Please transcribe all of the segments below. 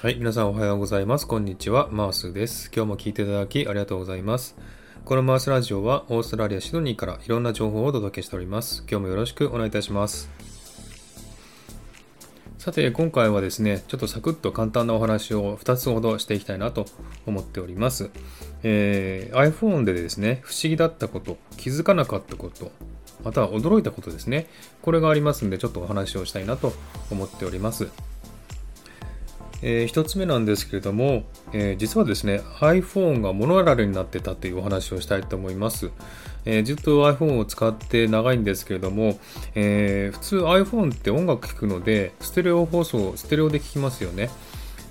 はい、皆さんおはようございます。こんにちは、マースです。今日も聞いていただきありがとうございます。このマースラジオはオーストラリア・シドニーからいろんな情報をお届けしております。今日もよろしくお願いいたします。さて、今回はですね、ちょっとサクッと簡単なお話を2つほどしていきたいなと思っております。えー、iPhone でですね、不思議だったこと、気づかなかったこと、または驚いたことですね。これがありますんで、ちょっとお話をしたいなと思っております。えー、1つ目なんですけれども、えー、実はですね iPhone がモノラルになってたというお話をしたいと思います、えー、ずっと iPhone を使って長いんですけれども、え普通 iPhone って音楽聴くのでステレオ放送ステレオで聴きますよね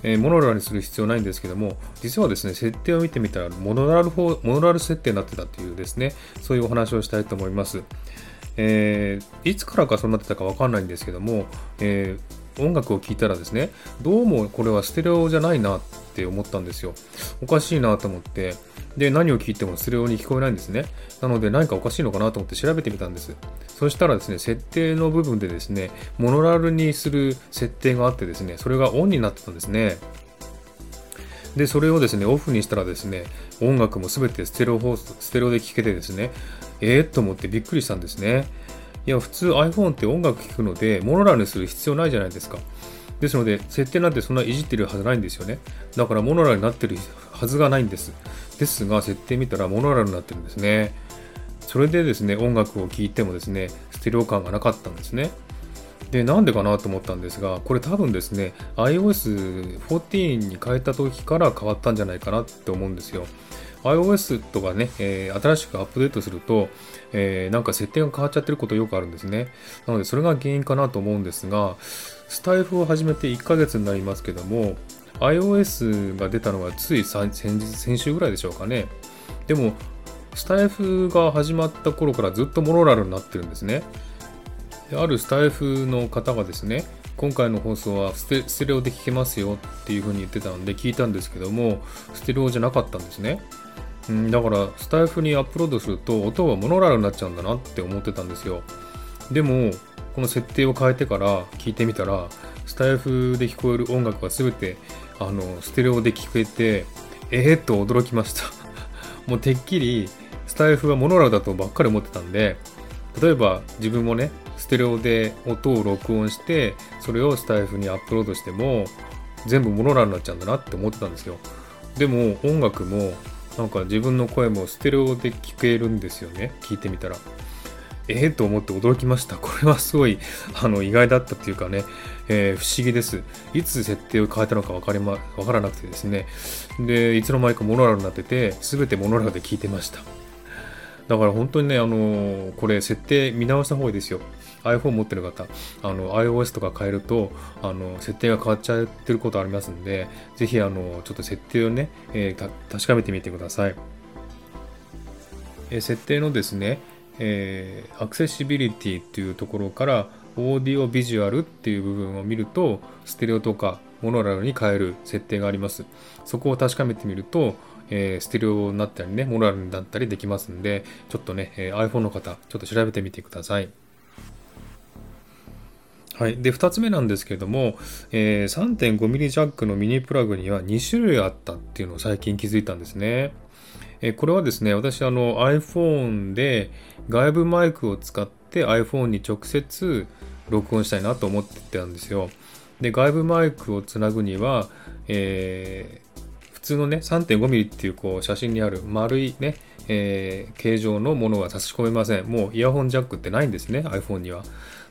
え、モノラルにする必要ないんですけども、実はですね、設定を見てみたらモノラルモノラル設定になってたというですね、そういうお話をしたいと思います。えー、いつからかそうなってたかわかんないんですけども、えー音楽を聴いたらですね、どうもこれはステレオじゃないなって思ったんですよ。おかしいなと思って、で、何を聴いてもステレオに聞こえないんですね。なので何かおかしいのかなと思って調べてみたんです。そしたらですね、設定の部分でですね、モノラルにする設定があってですね、それがオンになってたんですね。で、それをですね、オフにしたらですね、音楽も全てステレオ放送、ステレオで聴けてですね、えー、と思ってびっくりしたんですね。いや、普通 iPhone って音楽聴くので、モノラルにする必要ないじゃないですか。ですので、設定なんてそんないじってるはずないんですよね。だからモノラルになってるはずがないんです。ですが、設定見たらモノラルになってるんですね。それでですね、音楽を聴いてもですね、ステレオ感がなかったんですね。で、なんでかなと思ったんですが、これ多分ですね、iOS14 に変えた時から変わったんじゃないかなって思うんですよ。iOS とかね、えー、新しくアップデートすると、えー、なんか設定が変わっちゃってることよくあるんですね。なので、それが原因かなと思うんですが、スタイフを始めて1ヶ月になりますけども、iOS が出たのがつい先日先週ぐらいでしょうかね。でも、スタイフが始まった頃からずっとモノラルになってるんですね。であるスタイフの方がですね、今回の放送はステレオで聞けますよっていう風に言ってたんで聞いたんですけども、ステレオじゃなかったんですね。うん、だからスタイフにアップロードすると音はモノラルになっちゃうんだなって思ってたんですよでもこの設定を変えてから聞いてみたらスタイフで聞こえる音楽は全てあのステレオで聞こえてえー、と驚きました もうてっきりスタイフはモノラルだとばっかり思ってたんで例えば自分もねステレオで音を録音してそれをスタイフにアップロードしても全部モノラルになっちゃうんだなって思ってたんですよ。でも音楽もなんか自分の声もステレオで聞けるんですよね。聞いてみたら。ええー、と思って驚きました。これはすごいあの意外だったっていうかね、えー、不思議です。いつ設定を変えたのか分かり、ま、分からなくてですね。でいつの間にかモノラルになってて全てモノラルで聞いてました。だから本当にね、あのこれ設定見直した方がいいですよ。iPhone 持ってる方、あの iOS とか変えると、あの設定が変わっちゃってることありますんで、ぜひあのちょっと設定をね、えー、確かめてみてください。えー、設定のですね、えー、アクセシビリティっていうところから、オーディオビジュアルっていう部分を見ると、ステレオとかモノラルに変える設定があります。そこを確かめてみると、えー、ステレオになったりね、モノラルになったりできますんで、ちょっとね、えー、iPhone の方、ちょっと調べてみてください。はい。で、2つ目なんですけれども、えー、3.5mm ジャックのミニプラグには2種類あったっていうのを最近気づいたんですね。えー、これはですね、私、あの iPhone で外部マイクを使って iPhone に直接録音したいなと思ってたんですよ。で、外部マイクをつなぐには、えー、普通のね、3.5mm っていうこう写真にある丸いね、えー、形状のものは差し込めません。もうイヤホンジャックってないんですね、iPhone には。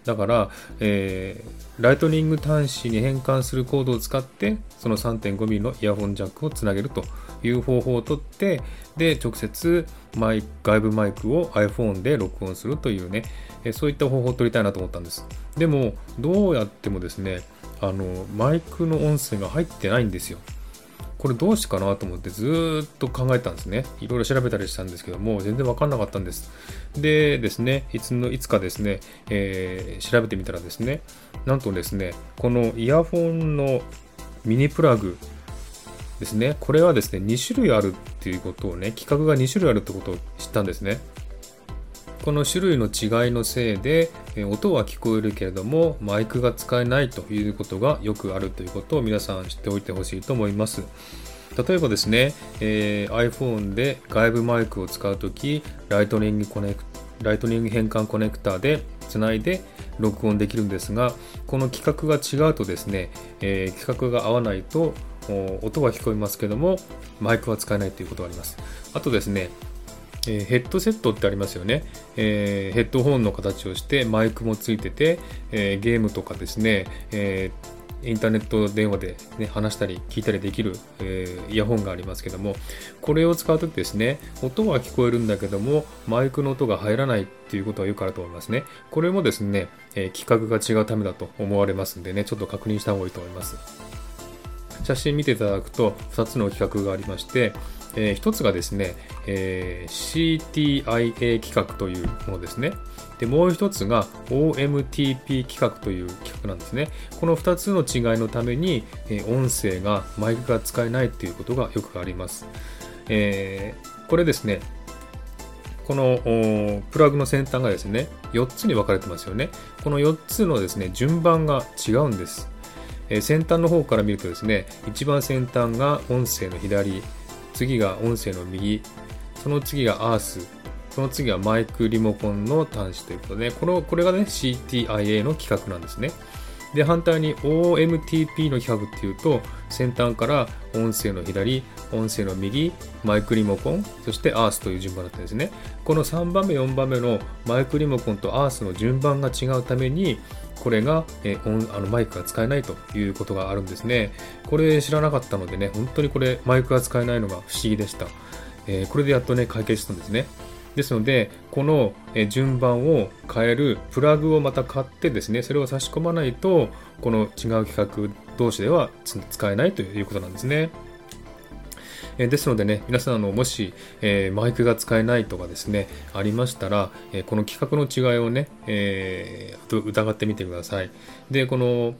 だから、えー、ライトニング端子に変換するコードを使って、その 3.5mm のイヤホンジャックをつなげるという方法をとって、で、直接マイ外部マイクを iPhone で録音するというね、えそういった方法を取りたいなと思ったんです。でも、どうやってもですね、あの、マイクの音声が入ってないんですよ。これどうしかなと思ってずっと考えたんですね。いろいろ調べたりしたんですけども、全然わかんなかったんです。でですね、いつのいつかですね、えー、調べてみたらですね、なんとですね、このイヤホンのミニプラグですね、これはですね、2種類あるっていうことをね、規格が2種類あるってことを知ったんですね。この種類の違いのせいで音は聞こえるけれどもマイクが使えないということがよくあるということを皆さん知っておいてほしいと思います。例えばですね、えー、iPhone で外部マイクを使うときライトニングコネクライトニング変換コネクターでつないで録音できるんですがこの規格が違うとですね、えー、規格が合わないと音は聞こえますけどもマイクは使えないということがあります。あとですねえヘッドセットってありますよね、えー、ヘッドホンの形をしてマイクもついてて、えー、ゲームとかですね、え、インターネット電話で、ね、話したり聞いたりできる、えイヤホンがありますけどもこれを使うときですね音は聞こえるんだけどもマイクの音が入らないっていうことはよくあると思いますね。これもですね、え規格が違うためだと思われますんでねちょっと確認した方がいいと思います。写真見ていただくと2つの規格がありましてえー、一つがですね、えー、CTIA 規格というものですね。で、もう一つが OMTP 規格という規格なんですね。この2つの違いのために、えー、音声がマイクが使えないということがよくあります。えー、これですね、このプラグの先端がですね、4つに分かれてますよね。この4つのですね、順番が違うんです。え先端の方から見るとですね、一番先端が音声の左、次が音声の右、その次がアース、その次はマイクリモコンの端子ということで、このこれがね CTIA の規格なんですね。で、反対に OMTP の規格っていうと、先端から音声の左、音声の右、マイクリモコン、そしてアースという順番だったんですね。この3番目、4番目のマイクリモコンとアースの順番が違うために、これが、えー、あのマイクが使えないということがあるんですね。これ知らなかったのでね、本当にこれマイクが使えないのが不思議でした。え、これでやっとね、解決したんですね。ですので、この順番を変えるプラグをまた買ってですね、それを差し込まないと、この違う規格同士では使えないということなんですね。えですのでね、皆さんあのもし、えー、マイクが使えないとかですね、ありましたら、えー、この規格の違いをね、えー、疑ってみてください。で、この、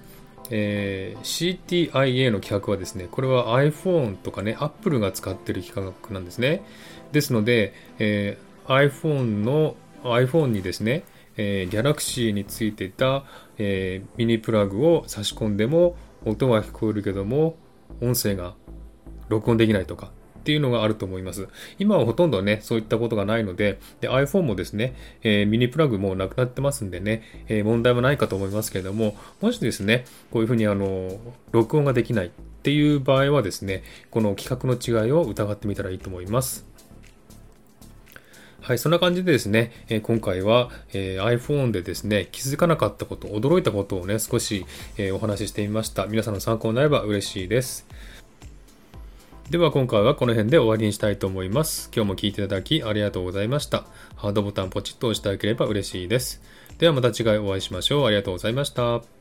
えー、CTIA の規格はですね、これは iPhone とかね、Apple が使ってる規格なんですね。ですので、えー、iPhone の iPhone にですね、えー、Galaxy についていた、えー、ミニプラグを差し込んでも音は聞こえるけども音声が録音できないとかっていうのがあると思います。今はほとんどね、そういったことがないので、で iPhone もですね、えー、ミニプラグもなくなってますんでね、えー、問題はないかと思いますけれども、もしですね、こういうふうにあの、録音ができないっていう場合はですね、この規格の違いを疑ってみたらいいと思います。はい、そんな感じでですね、え、今回は、えー、iPhone でですね、気づかなかったこと、驚いたことをね、少し、え、お話ししてみました。皆さんの参考になれば嬉しいです。では今回はこの辺で終わりにしたいと思います。今日も聴いていただきありがとうございました。ハードボタンポチッと押していただければ嬉しいです。ではまた次回お会いしましょう。ありがとうございました。